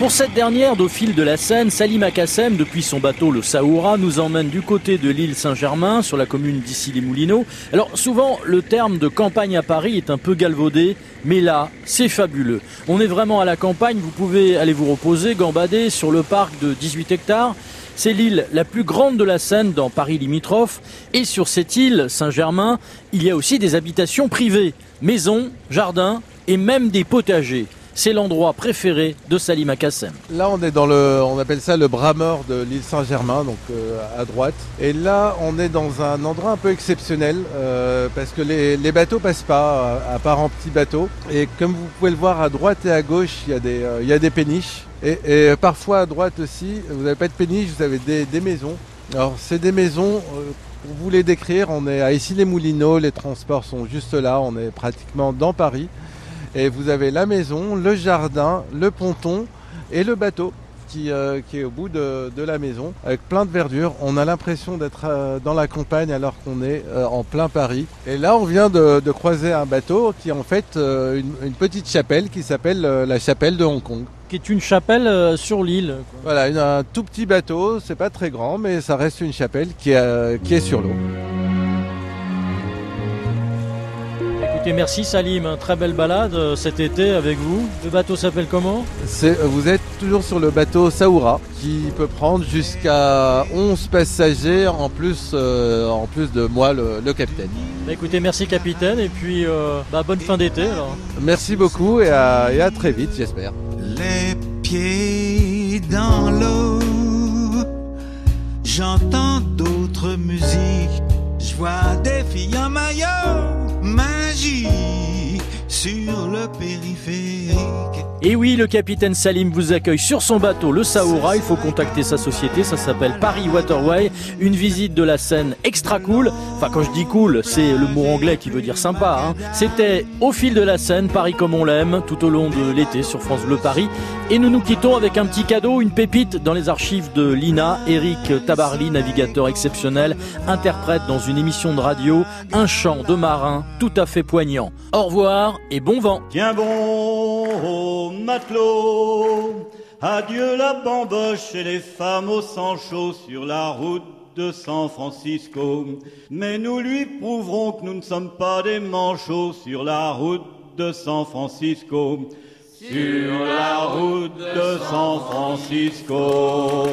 Pour cette dernière, d'au fil de la Seine, Salim Akassem, depuis son bateau le Saoura, nous emmène du côté de l'île Saint-Germain, sur la commune d'Issy-les-Moulineaux. Alors souvent, le terme de campagne à Paris est un peu galvaudé, mais là, c'est fabuleux. On est vraiment à la campagne, vous pouvez aller vous reposer, gambader sur le parc de 18 hectares. C'est l'île la plus grande de la Seine dans Paris limitrophe. Et sur cette île, Saint-Germain, il y a aussi des habitations privées, maisons, jardins et même des potagers. C'est l'endroit préféré de Salim Akassem. Là, on est dans le, on appelle ça le bras mort de l'île Saint-Germain, donc euh, à droite. Et là, on est dans un endroit un peu exceptionnel euh, parce que les, les, bateaux passent pas, à part en petits bateaux. Et comme vous pouvez le voir à droite et à gauche, il y a des, euh, il y a des péniches. Et, et, parfois à droite aussi, vous n'avez pas de péniche, vous avez des, des maisons. Alors, c'est des maisons. Pour vous les décrire, on est à Issy-les-Moulineaux, les transports sont juste là, on est pratiquement dans Paris. Et vous avez la maison, le jardin, le ponton et le bateau qui, euh, qui est au bout de, de, la maison avec plein de verdure. On a l'impression d'être euh, dans la campagne alors qu'on est euh, en plein Paris. Et là, on vient de, de croiser un bateau qui est en fait une, une, petite chapelle qui s'appelle la chapelle de Hong Kong. Qui est une chapelle sur l'île. Voilà, une, un tout petit bateau, c'est pas très grand, mais ça reste une chapelle qui, qui est sur l'eau. Écoutez, merci Salim, très belle balade euh, cet été avec vous. Le bateau s'appelle comment? Vous êtes toujours sur le bateau Saoura qui peut prendre jusqu'à 11 passagers en plus, euh, en plus de moi, le, le capitaine. Bah écoutez, merci capitaine et puis euh, bah, bonne fin d'été alors. Merci beaucoup et à, et à très vite j'espère. Les pieds dans l'eau, j'entends d'autres musiques, je vois des filles en maillot agir. Sur le périphérique. Et oui, le capitaine Salim vous accueille sur son bateau, le Saoura. Il faut contacter sa société, ça s'appelle Paris Waterway. Une visite de la Seine extra cool. Enfin, quand je dis cool, c'est le mot anglais qui veut dire sympa. Hein. C'était au fil de la Seine, Paris comme on l'aime, tout au long de l'été sur France Bleu Paris. Et nous nous quittons avec un petit cadeau, une pépite dans les archives de l'INA. Eric Tabarly, navigateur exceptionnel, interprète dans une émission de radio un chant de marin tout à fait poignant. Au revoir et bon vent. Tiens bon, matelot, adieu la bamboche et les femmes au sang chaud sur la route de San Francisco. Mais nous lui prouverons que nous ne sommes pas des manchots sur la route de San Francisco. Sur la route de San Francisco.